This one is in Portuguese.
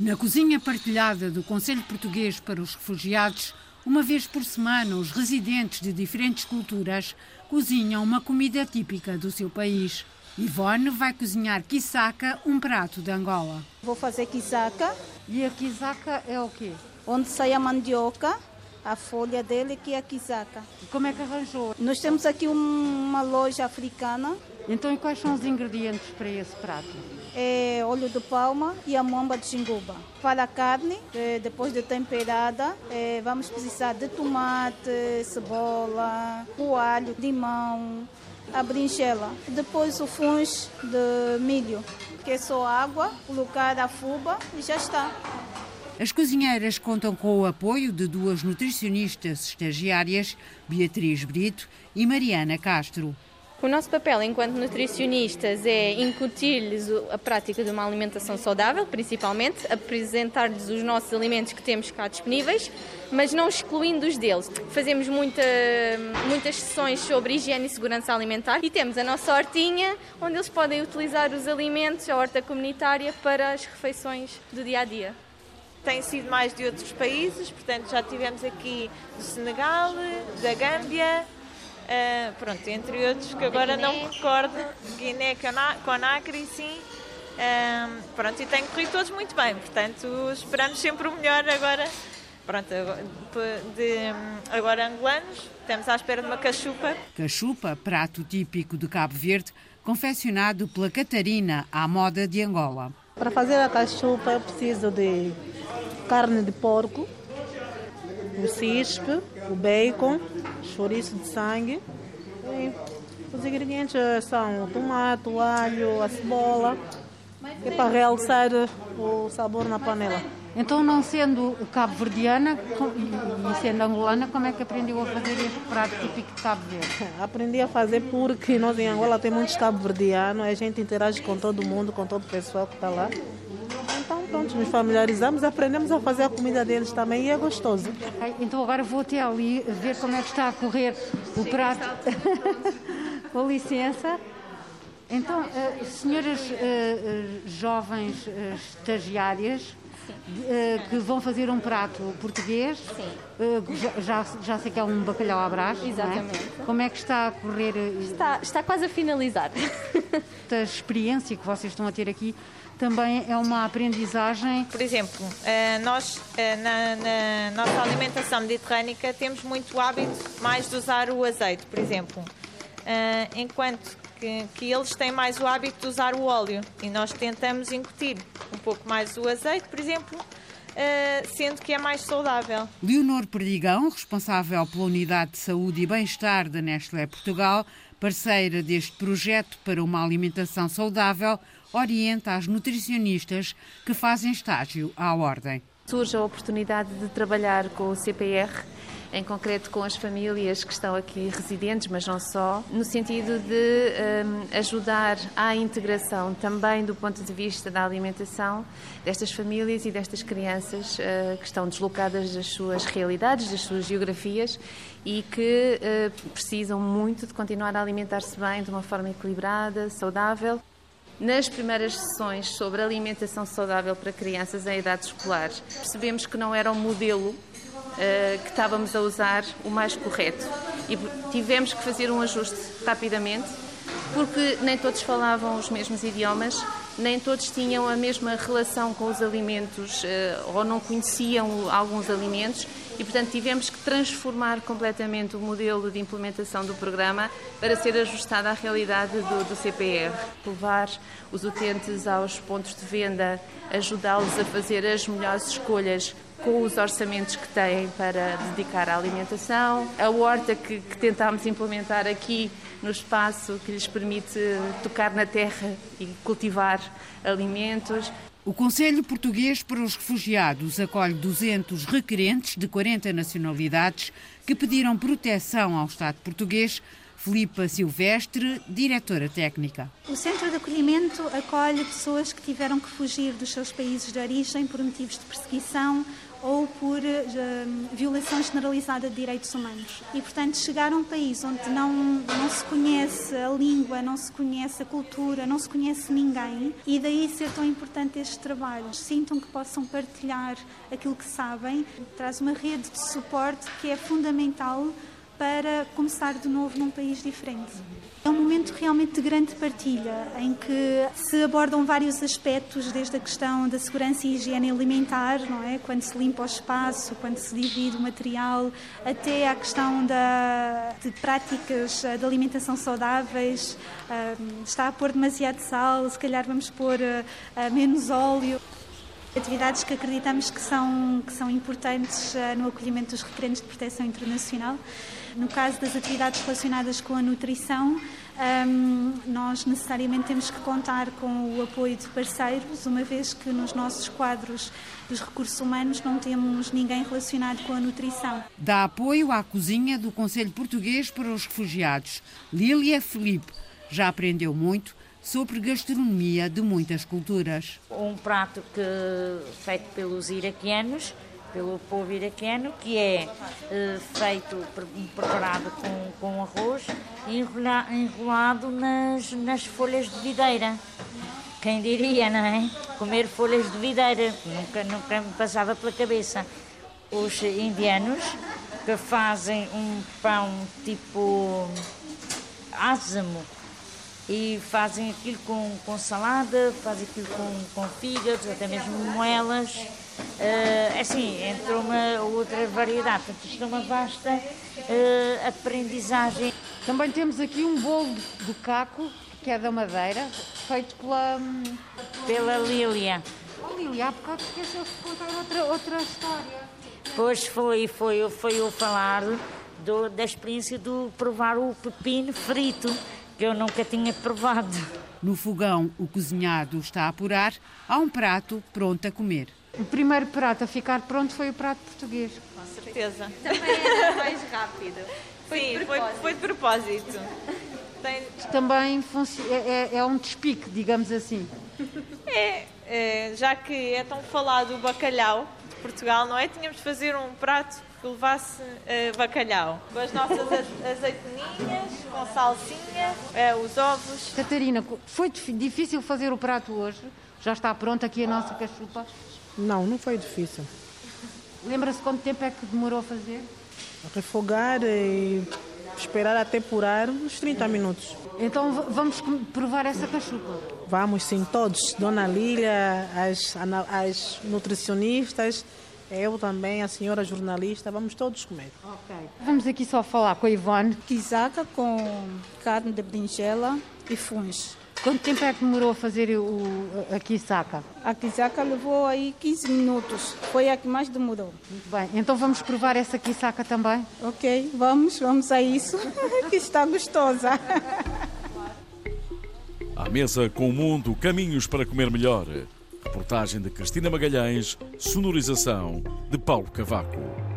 Na cozinha partilhada do Conselho Português para os Refugiados, uma vez por semana, os residentes de diferentes culturas cozinham uma comida típica do seu país. Ivone vai cozinhar quisaca, um prato de Angola. Vou fazer quisaca. E a quisaca é o quê? Onde sai a mandioca, a folha dele que é a quisaca. Como é que arranjou? Nós temos aqui uma loja africana. Então, e quais são os ingredientes para esse prato? É óleo de palma e a momba de jinguba. Para a carne, é, depois de temperada, é, vamos precisar de tomate, cebola, coalho, limão, a berinjela. Depois o funge de milho, que é só água, colocar a fuba e já está. As cozinheiras contam com o apoio de duas nutricionistas estagiárias, Beatriz Brito e Mariana Castro. O nosso papel enquanto nutricionistas é incutir-lhes a prática de uma alimentação saudável, principalmente, apresentar-lhes os nossos alimentos que temos cá disponíveis, mas não excluindo os deles. Fazemos muita, muitas sessões sobre higiene e segurança alimentar e temos a nossa hortinha, onde eles podem utilizar os alimentos, a horta comunitária, para as refeições do dia a dia tem sido mais de outros países, portanto já tivemos aqui do Senegal, da Gâmbia, Uh, pronto, entre outros que agora não me recordo, Guiné Conakry, sim. Uh, pronto, e tem corrido todos muito bem, portanto esperamos sempre o melhor agora. Pronto, de, agora angolanos, estamos à espera de uma cachupa. Cachupa, prato típico de Cabo Verde, confeccionado pela Catarina à moda de Angola. Para fazer a cachupa eu preciso de carne de porco, o cispe, o bacon, chouriço de sangue. E os ingredientes são o tomate, o alho, a cebola, é para realçar o sabor na panela. Então, não sendo cabo-verdiana e sendo angolana, como é que aprendeu a fazer este prato típico de Cabo Verde? Aprendi a fazer porque nós em Angola temos muitos cabo-verdianos, a gente interage com todo mundo, com todo o pessoal que está lá. Então, pronto, nos familiarizamos, aprendemos a fazer a comida deles também e é gostoso. Então, agora vou até ali ver como é que está a correr o prato. Com licença. Então, uh, senhoras uh, jovens estagiárias, Uh, que vão fazer um prato português. Sim. Uh, já, já sei que é um bacalhau à brás. Exatamente. É? Como é que está a correr? Está, está quase a finalizar. A experiência que vocês estão a ter aqui também é uma aprendizagem. Por exemplo, nós na, na nossa alimentação mediterrânica temos muito hábito mais de usar o azeite, por exemplo. Enquanto que, que, eles têm mais o hábito de usar o óleo e nós tentamos incutir um pouco mais o azeite, por exemplo, uh, sendo que é mais saudável. Leonor Perdigão, responsável pela Unidade de Saúde e Bem-Estar da Nestlé Portugal, parceira deste projeto para uma alimentação saudável, orienta as nutricionistas que fazem estágio à Ordem. Surge a oportunidade de trabalhar com o CPR em concreto com as famílias que estão aqui residentes, mas não só, no sentido de um, ajudar à integração também do ponto de vista da alimentação destas famílias e destas crianças uh, que estão deslocadas das suas realidades, das suas geografias e que uh, precisam muito de continuar a alimentar-se bem de uma forma equilibrada, saudável. Nas primeiras sessões sobre alimentação saudável para crianças em idade escolar, percebemos que não era um modelo uh, que estávamos a usar o mais correto. E tivemos que fazer um ajuste rapidamente, porque nem todos falavam os mesmos idiomas, nem todos tinham a mesma relação com os alimentos uh, ou não conheciam alguns alimentos e, portanto, tivemos que transformar completamente o modelo de implementação do programa para ser ajustado à realidade do, do CPR. Levar os utentes aos pontos de venda, ajudá-los a fazer as melhores escolhas com os orçamentos que têm para dedicar à alimentação, a horta que, que tentámos implementar aqui no espaço que lhes permite tocar na terra e cultivar alimentos. O Conselho Português para os Refugiados acolhe 200 requerentes de 40 nacionalidades que pediram proteção ao Estado português Filipa Silvestre, diretora técnica. O Centro de Acolhimento acolhe pessoas que tiveram que fugir dos seus países de origem por motivos de perseguição ou por uh, violação generalizada de direitos humanos. E, portanto, chegar a um país onde não, não se conhece a língua, não se conhece a cultura, não se conhece ninguém, e daí ser tão importante estes trabalhos. Sintam que possam partilhar aquilo que sabem, traz uma rede de suporte que é fundamental para começar de novo num país diferente. É um momento realmente de grande partilha, em que se abordam vários aspectos, desde a questão da segurança e higiene alimentar, não é? Quando se limpa o espaço, quando se divide o material, até à questão da, de práticas de alimentação saudáveis. está a pôr demasiado sal, se calhar vamos pôr menos óleo. Atividades que acreditamos que são, que são importantes no acolhimento dos requerentes de proteção internacional. No caso das atividades relacionadas com a nutrição, um, nós necessariamente temos que contar com o apoio de parceiros, uma vez que nos nossos quadros dos recursos humanos não temos ninguém relacionado com a nutrição. Dá apoio à cozinha do Conselho Português para os Refugiados. Lília Felipe já aprendeu muito sobre gastronomia de muitas culturas. Um prato que feito pelos iraquianos pelo povo iraquiano, que é eh, feito, preparado com, com arroz e enrolado nas, nas folhas de videira. Quem diria, não é? Comer folhas de videira, nunca, nunca me passava pela cabeça. Os indianos que fazem um pão tipo ázamo e fazem aquilo com, com salada, fazem aquilo com, com fígados, até mesmo moelas uh, assim, entre uma outra variedade. Portanto, isto é uma vasta uh, aprendizagem. Também temos aqui um bolo de caco, que é da madeira, feito pela... Hum, pela Lília. Oh, Lília, há bocado esqueceu-se de contar outra, outra história. Pois foi, foi, foi eu falar do, da experiência de provar o pepino frito, que eu nunca tinha provado. No fogão, o cozinhado está a apurar, há um prato pronto a comer. O primeiro prato a ficar pronto foi o prato português. Com certeza. Também era mais rápido. Foi Sim, de foi, foi de propósito. Tem... Também é, é, é, um despique, digamos assim. É, é, já que é tão falado o bacalhau Portugal, não é? Tínhamos de fazer um prato que levasse uh, bacalhau. Com as nossas azeitoninhas, com salsinha, uh, os ovos. Catarina, foi difícil fazer o prato hoje? Já está pronta aqui a nossa cachupa? Não, não foi difícil. Lembra-se quanto tempo é que demorou a fazer? Refogar e esperar até purar uns 30 minutos. Então vamos provar essa cachupa? Vamos sim, todos. Dona Lília, as, as nutricionistas, eu também, a senhora jornalista, vamos todos comer. Ok. Vamos aqui só falar com a Ivone. Quizaca com carne de berinjela e funs. Quanto tempo é que demorou a fazer o, a quisaca? A quisaca levou aí 15 minutos. Foi a que mais demorou. Muito bem. Então vamos provar essa quisaca também? Ok, vamos, vamos a isso, que está gostosa. À mesa com o mundo, caminhos para comer melhor. Reportagem de Cristina Magalhães, sonorização de Paulo Cavaco.